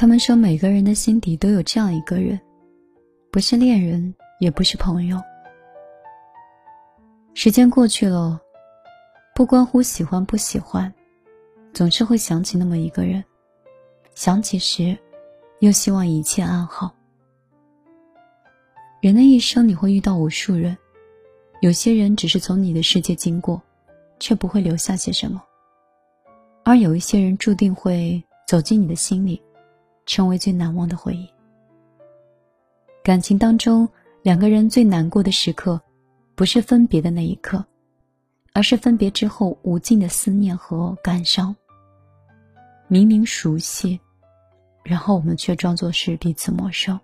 他们说，每个人的心底都有这样一个人，不是恋人，也不是朋友。时间过去了，不关乎喜欢不喜欢，总是会想起那么一个人。想起时，又希望一切安好。人的一生，你会遇到无数人，有些人只是从你的世界经过，却不会留下些什么；而有一些人注定会走进你的心里，成为最难忘的回忆。感情当中，两个人最难过的时刻，不是分别的那一刻，而是分别之后无尽的思念和感伤。明明熟悉，然后我们却装作是彼此陌生。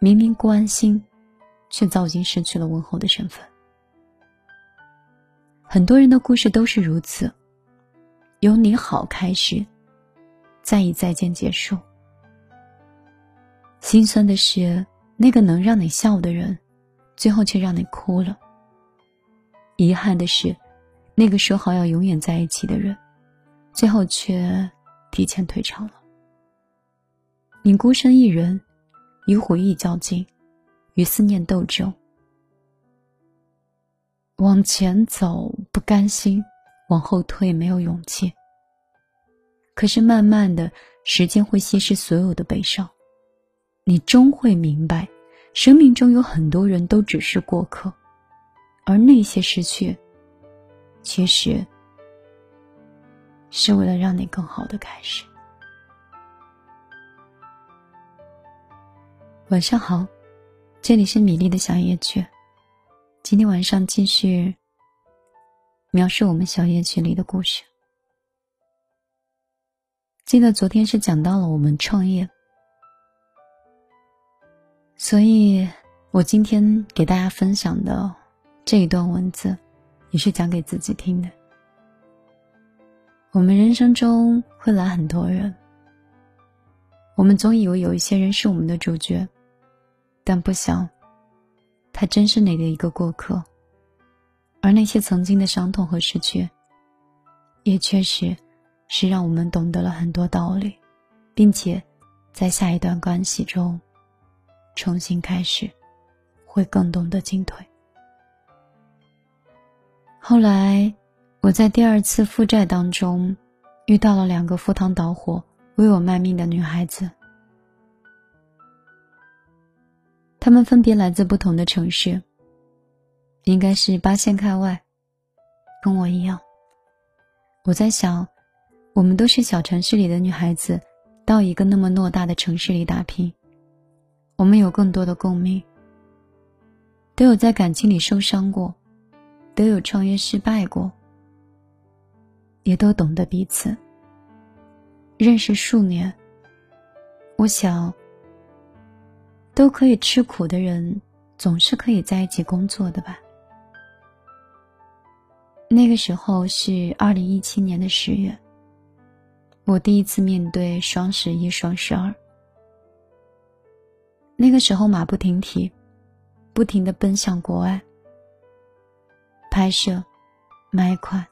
明明关心，却早已经失去了问候的身份。很多人的故事都是如此，由你好开始，再以再见结束。心酸的是，那个能让你笑的人，最后却让你哭了。遗憾的是，那个说好要永远在一起的人，最后却提前退场了。你孤身一人。与回忆较劲，与思念斗争。往前走不甘心，往后退没有勇气。可是慢慢的时间会稀释所有的悲伤，你终会明白，生命中有很多人都只是过客，而那些失去，其实是为了让你更好的开始。晚上好，这里是米粒的小夜曲。今天晚上继续描述我们小夜曲里的故事。记得昨天是讲到了我们创业，所以我今天给大家分享的这一段文字，也是讲给自己听的。我们人生中会来很多人，我们总以为有一些人是我们的主角。但不想，他真是你的一个过客，而那些曾经的伤痛和失去，也确实是让我们懂得了很多道理，并且在下一段关系中重新开始，会更懂得进退。后来，我在第二次负债当中遇到了两个赴汤蹈火为我卖命的女孩子。他们分别来自不同的城市，应该是八仙开外，跟我一样。我在想，我们都是小城市里的女孩子，到一个那么偌大的城市里打拼，我们有更多的共鸣，都有在感情里受伤过，都有创业失败过，也都懂得彼此。认识数年，我想。都可以吃苦的人，总是可以在一起工作的吧？那个时候是二零一七年的十月，我第一次面对双十一、双十二。那个时候马不停蹄，不停的奔向国外，拍摄、买款、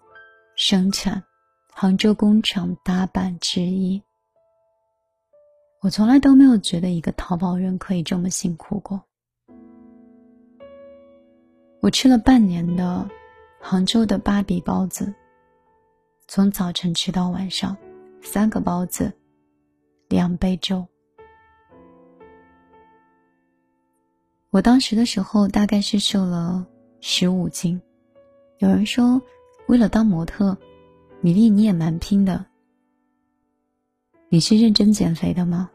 生产，杭州工厂打版制衣。我从来都没有觉得一个淘宝人可以这么辛苦过。我吃了半年的杭州的芭比包子，从早晨吃到晚上，三个包子，两杯粥。我当时的时候大概是瘦了十五斤。有人说，为了当模特，米粒你也蛮拼的。你是认真减肥的吗？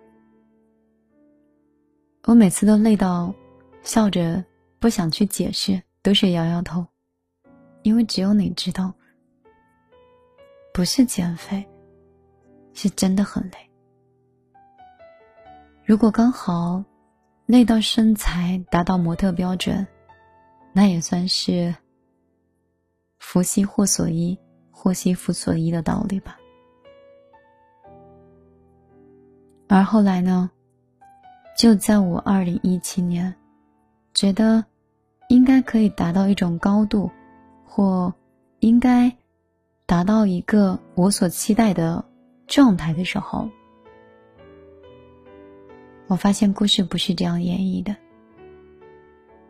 我每次都累到笑着，不想去解释，都是摇摇头，因为只有你知道，不是减肥，是真的很累。如果刚好累到身材达到模特标准，那也算是福兮祸所依，祸兮福所依的道理吧。而后来呢？就在我二零一七年，觉得应该可以达到一种高度，或应该达到一个我所期待的状态的时候，我发现故事不是这样演绎的，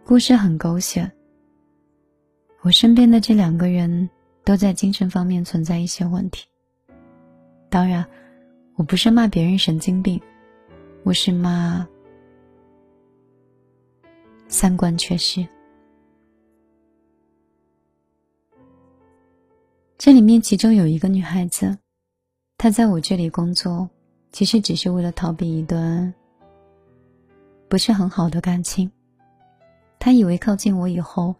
故事很狗血。我身边的这两个人都在精神方面存在一些问题。当然，我不是骂别人神经病，我是骂三观缺失。这里面其中有一个女孩子，他在我这里工作，其实只是为了逃避一段不是很好的感情。他以为靠近我以后。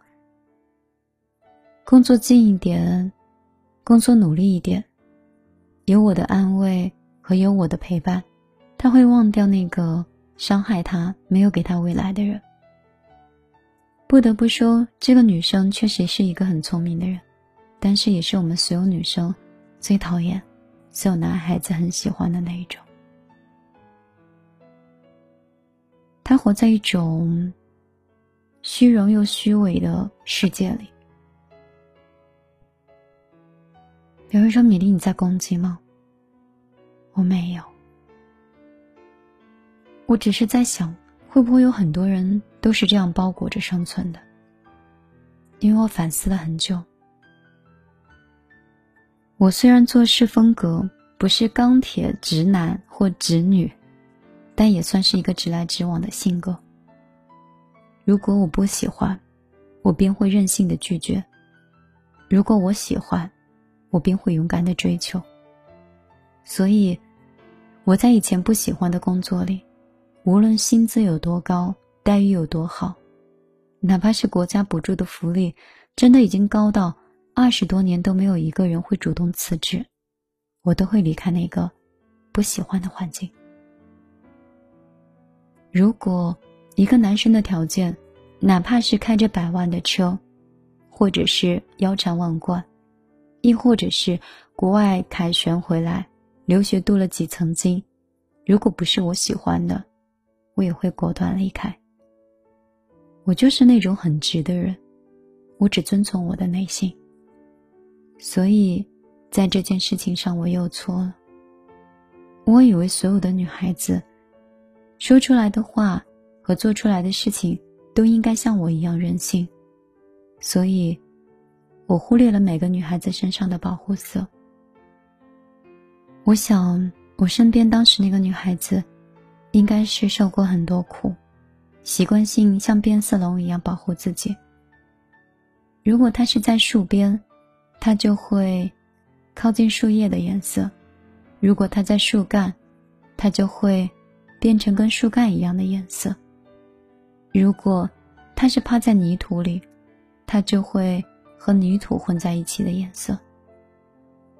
工作近一点，工作努力一点，有我的安慰和有我的陪伴，他会忘掉那个伤害他、没有给他未来的人。不得不说，这个女生确实是一个很聪明的人，但是也是我们所有女生最讨厌、所有男孩子很喜欢的那一种。他活在一种虚荣又虚伪的世界里。有人说：“米粒，你在攻击吗？”我没有，我只是在想，会不会有很多人都是这样包裹着生存的？因为我反思了很久。我虽然做事风格不是钢铁直男或直女，但也算是一个直来直往的性格。如果我不喜欢，我便会任性的拒绝；如果我喜欢，我便会勇敢的追求。所以，我在以前不喜欢的工作里，无论薪资有多高，待遇有多好，哪怕是国家补助的福利，真的已经高到二十多年都没有一个人会主动辞职，我都会离开那个不喜欢的环境。如果一个男生的条件，哪怕是开着百万的车，或者是腰缠万贯，亦或者是国外凯旋回来，留学镀了几层金，如果不是我喜欢的，我也会果断离开。我就是那种很直的人，我只遵从我的内心。所以，在这件事情上，我又错了。我以为所有的女孩子，说出来的话和做出来的事情都应该像我一样任性，所以。我忽略了每个女孩子身上的保护色。我想，我身边当时那个女孩子，应该是受过很多苦，习惯性像变色龙一样保护自己。如果她是在树边，它就会靠近树叶的颜色；如果它在树干，它就会变成跟树干一样的颜色；如果它是趴在泥土里，它就会。和泥土混在一起的颜色，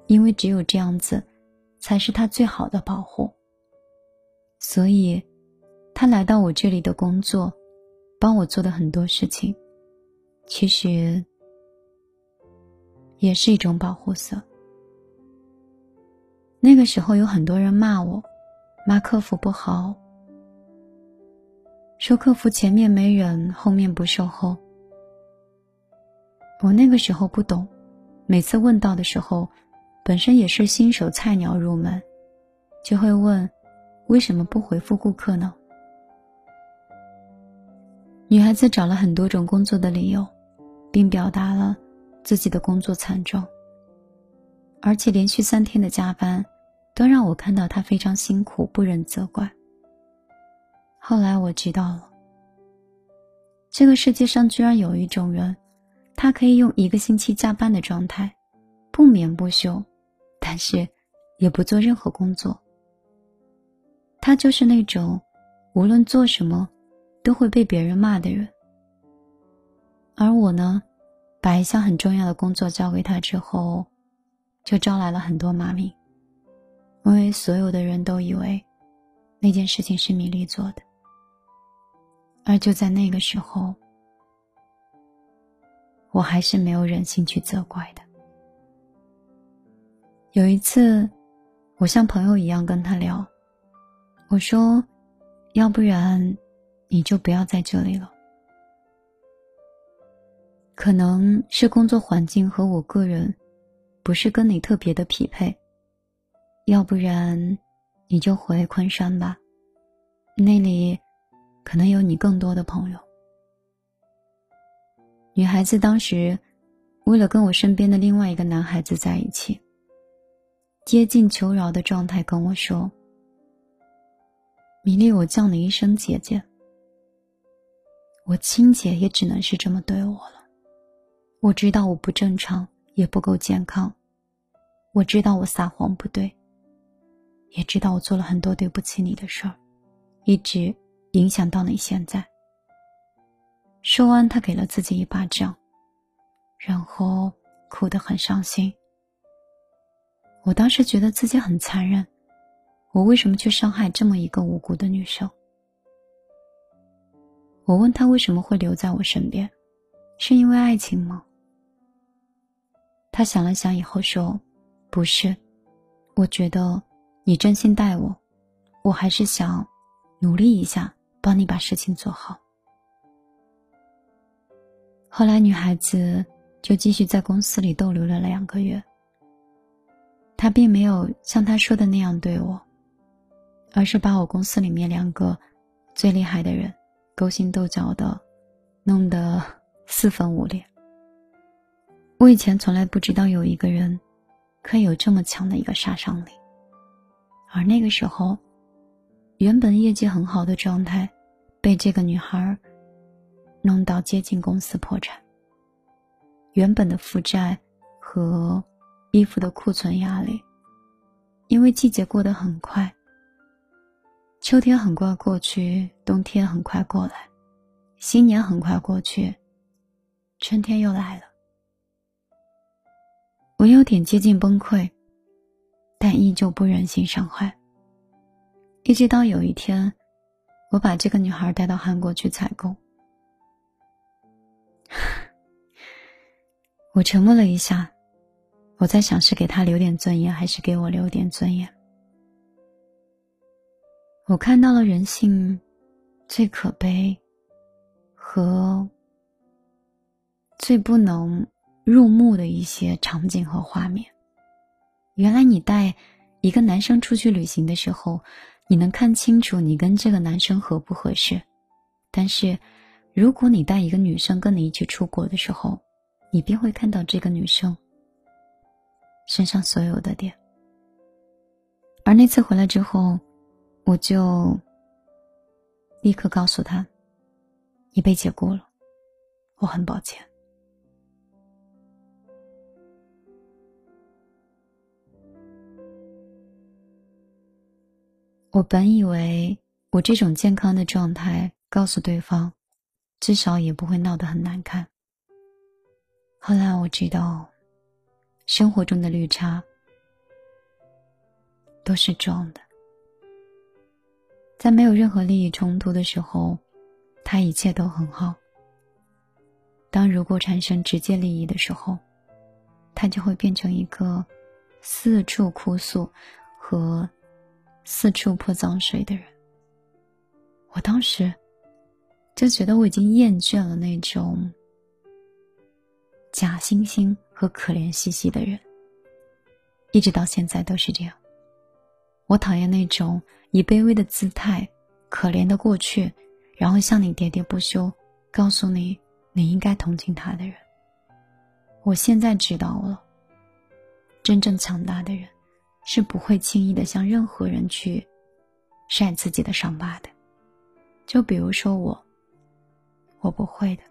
因为只有这样子，才是他最好的保护。所以，他来到我这里的工作，帮我做的很多事情，其实也是一种保护色。那个时候有很多人骂我，骂客服不好，说客服前面没人，后面不售后。我那个时候不懂，每次问到的时候，本身也是新手菜鸟入门，就会问：为什么不回复顾客呢？女孩子找了很多种工作的理由，并表达了自己的工作惨状，而且连续三天的加班，都让我看到他非常辛苦，不忍责怪。后来我知道了，这个世界上居然有一种人。他可以用一个星期加班的状态，不眠不休，但是也不做任何工作。他就是那种无论做什么都会被别人骂的人。而我呢，把一项很重要的工作交给他之后，就招来了很多骂名，因为所有的人都以为那件事情是米粒做的。而就在那个时候。我还是没有忍心去责怪的。有一次，我像朋友一样跟他聊，我说：“要不然，你就不要在这里了。可能是工作环境和我个人，不是跟你特别的匹配。要不然，你就回昆山吧。那里可能有你更多的朋友。女孩子当时为了跟我身边的另外一个男孩子在一起，接近求饶的状态跟我说：“米粒，我叫你一声姐姐，我亲姐也只能是这么对我了。我知道我不正常，也不够健康，我知道我撒谎不对，也知道我做了很多对不起你的事儿，一直影响到你现在。”说完，他给了自己一巴掌，然后哭得很伤心。我当时觉得自己很残忍，我为什么去伤害这么一个无辜的女生？我问他为什么会留在我身边，是因为爱情吗？他想了想以后说：“不是，我觉得你真心待我，我还是想努力一下，帮你把事情做好。”后来，女孩子就继续在公司里逗留了两个月。她并没有像她说的那样对我，而是把我公司里面两个最厉害的人勾心斗角的，弄得四分五裂。我以前从来不知道有一个人可以有这么强的一个杀伤力，而那个时候，原本业绩很好的状态，被这个女孩弄到接近公司破产。原本的负债和衣服的库存压力，因为季节过得很快，秋天很快过去，冬天很快过来，新年很快过去，春天又来了。我有点接近崩溃，但依旧不忍心伤害。一直到有一天，我把这个女孩带到韩国去采购。我沉默了一下，我在想是给她留点尊严，还是给我留点尊严。我看到了人性最可悲和最不能入目的一些场景和画面。原来你带一个男生出去旅行的时候，你能看清楚你跟这个男生合不合适；但是，如果你带一个女生跟你一起出国的时候，你便会看到这个女生身上所有的点。而那次回来之后，我就立刻告诉他：“你被解雇了，我很抱歉。”我本以为我这种健康的状态告诉对方，至少也不会闹得很难看。后来我知道，生活中的绿茶都是装的。在没有任何利益冲突的时候，他一切都很好。当如果产生直接利益的时候，他就会变成一个四处哭诉和四处泼脏水的人。我当时就觉得我已经厌倦了那种。假惺惺和可怜兮兮的人，一直到现在都是这样。我讨厌那种以卑微的姿态、可怜的过去，然后向你喋喋不休，告诉你你应该同情他的人。我现在知道了，真正强大的人，是不会轻易的向任何人去晒自己的伤疤的。就比如说我，我不会的。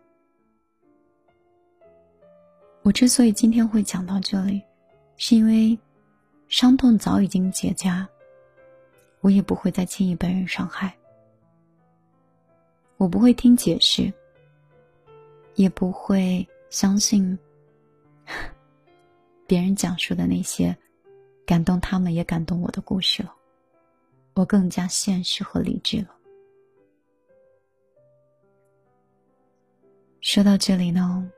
我之所以今天会讲到这里，是因为伤痛早已经结痂，我也不会再轻易被人伤害。我不会听解释，也不会相信 别人讲述的那些感动他们也感动我的故事了。我更加现实和理智了。说到这里呢。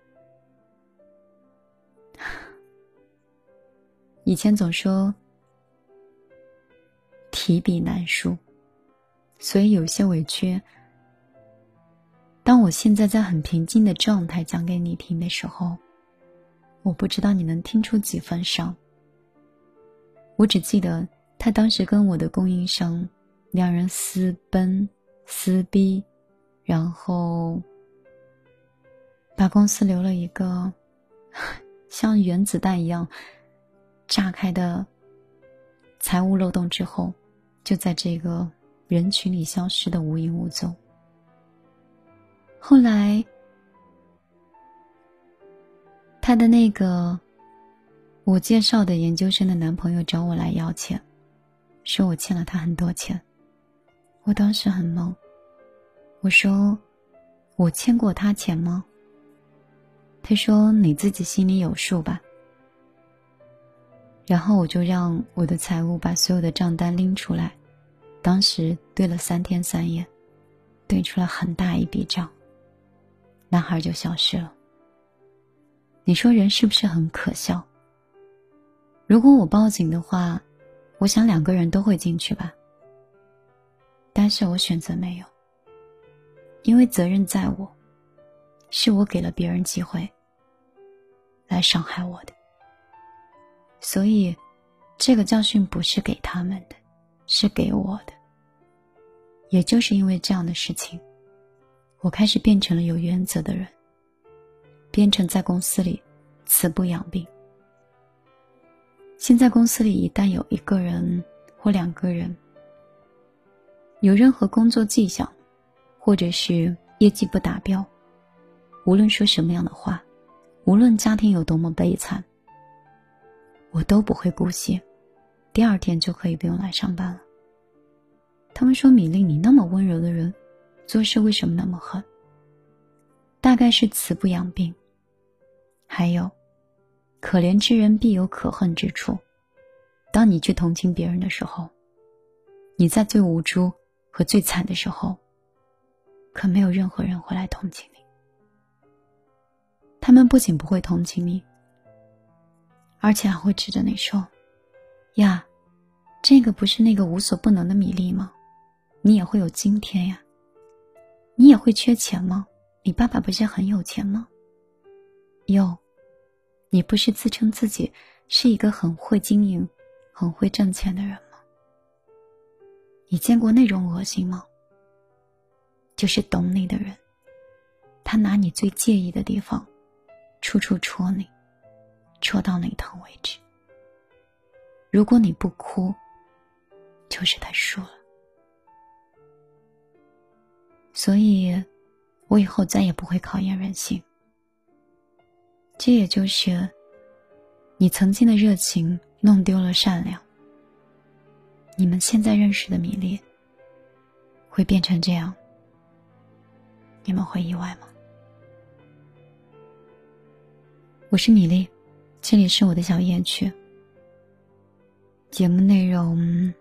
以前总说提笔难书，所以有些委屈。当我现在在很平静的状态讲给你听的时候，我不知道你能听出几分伤。我只记得他当时跟我的供应商两人私奔撕逼，然后把公司留了一个 像原子弹一样炸开的财务漏洞之后，就在这个人群里消失的无影无踪。后来，他的那个我介绍的研究生的男朋友找我来要钱，说我欠了他很多钱。我当时很懵，我说：“我欠过他钱吗？”他说：“你自己心里有数吧。”然后我就让我的财务把所有的账单拎出来，当时对了三天三夜，对出了很大一笔账。男孩就消失了。你说人是不是很可笑？如果我报警的话，我想两个人都会进去吧。但是我选择没有，因为责任在我，是我给了别人机会来伤害我的，所以这个教训不是给他们的，是给我的。也就是因为这样的事情，我开始变成了有原则的人，变成在公司里慈不养病。现在公司里一旦有一个人或两个人，有任何工作迹象，或者是业绩不达标，无论说什么样的话，无论家庭有多么悲惨，我都不会姑息，第二天就可以不用来上班了。他们说：“米粒，你那么温柔的人，做事为什么那么狠？”大概是慈不养病，还有，可怜之人必有可恨之处。当你去同情别人的时候，你在最无助。和最惨的时候，可没有任何人会来同情你。他们不仅不会同情你，而且还会指着你说：“呀，这个不是那个无所不能的米粒吗？你也会有今天呀？你也会缺钱吗？你爸爸不是很有钱吗？哟，你不是自称自己是一个很会经营、很会挣钱的人吗？”你见过那种恶心吗？就是懂你的人，他拿你最介意的地方，处处戳你，戳到你疼为止。如果你不哭，就是他输了。所以，我以后再也不会考验人性。这也就是，你曾经的热情弄丢了善良。你们现在认识的米粒会变成这样，你们会意外吗？我是米粒，这里是我的小夜曲。节目内容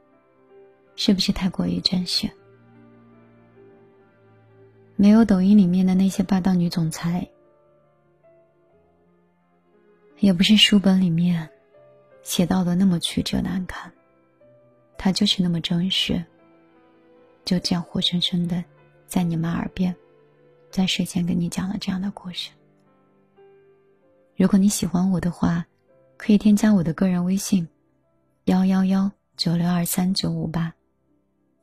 是不是太过于真实？没有抖音里面的那些霸道女总裁，也不是书本里面写到的那么曲折难堪。他就是那么真实，就这样活生生的，在你们耳边，在睡前跟你讲了这样的故事。如果你喜欢我的话，可以添加我的个人微信：幺幺幺九六二三九五八。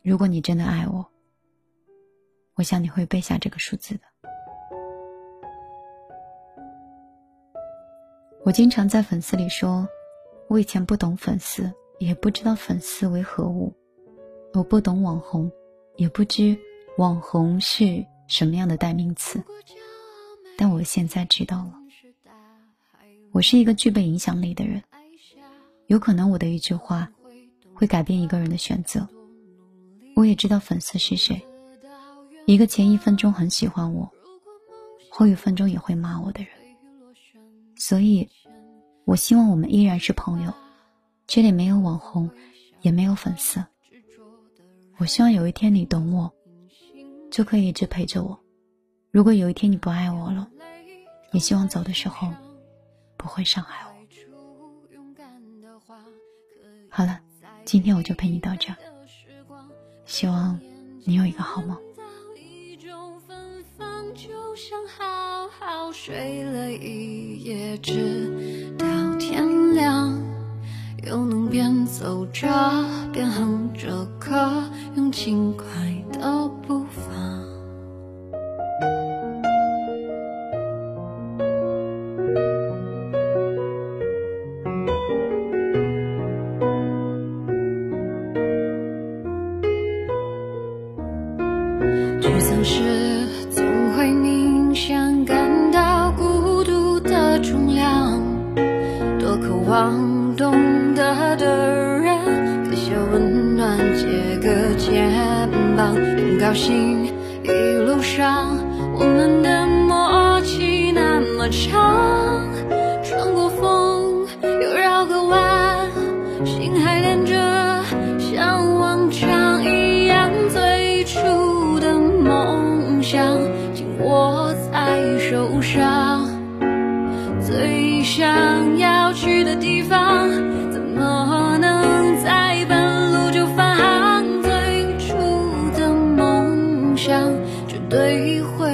如果你真的爱我，我想你会背下这个数字的。我经常在粉丝里说，我以前不懂粉丝。也不知道粉丝为何物，我不懂网红，也不知网红是什么样的代名词。但我现在知道了，我是一个具备影响力的人，有可能我的一句话会改变一个人的选择。我也知道粉丝是谁，一个前一分钟很喜欢我，后一分钟也会骂我的人。所以，我希望我们依然是朋友。这里没有网红，也没有粉丝。我希望有一天你懂我，就可以一直陪着我。如果有一天你不爱我了，也希望走的时候不会伤害我。好了，今天我就陪你到这，希望你有一个好梦。睡了一夜直到天亮又能边走着边哼着歌用轻快望懂得的人给些温暖借个肩膀很高兴一路上我们的默契那么长。对，会。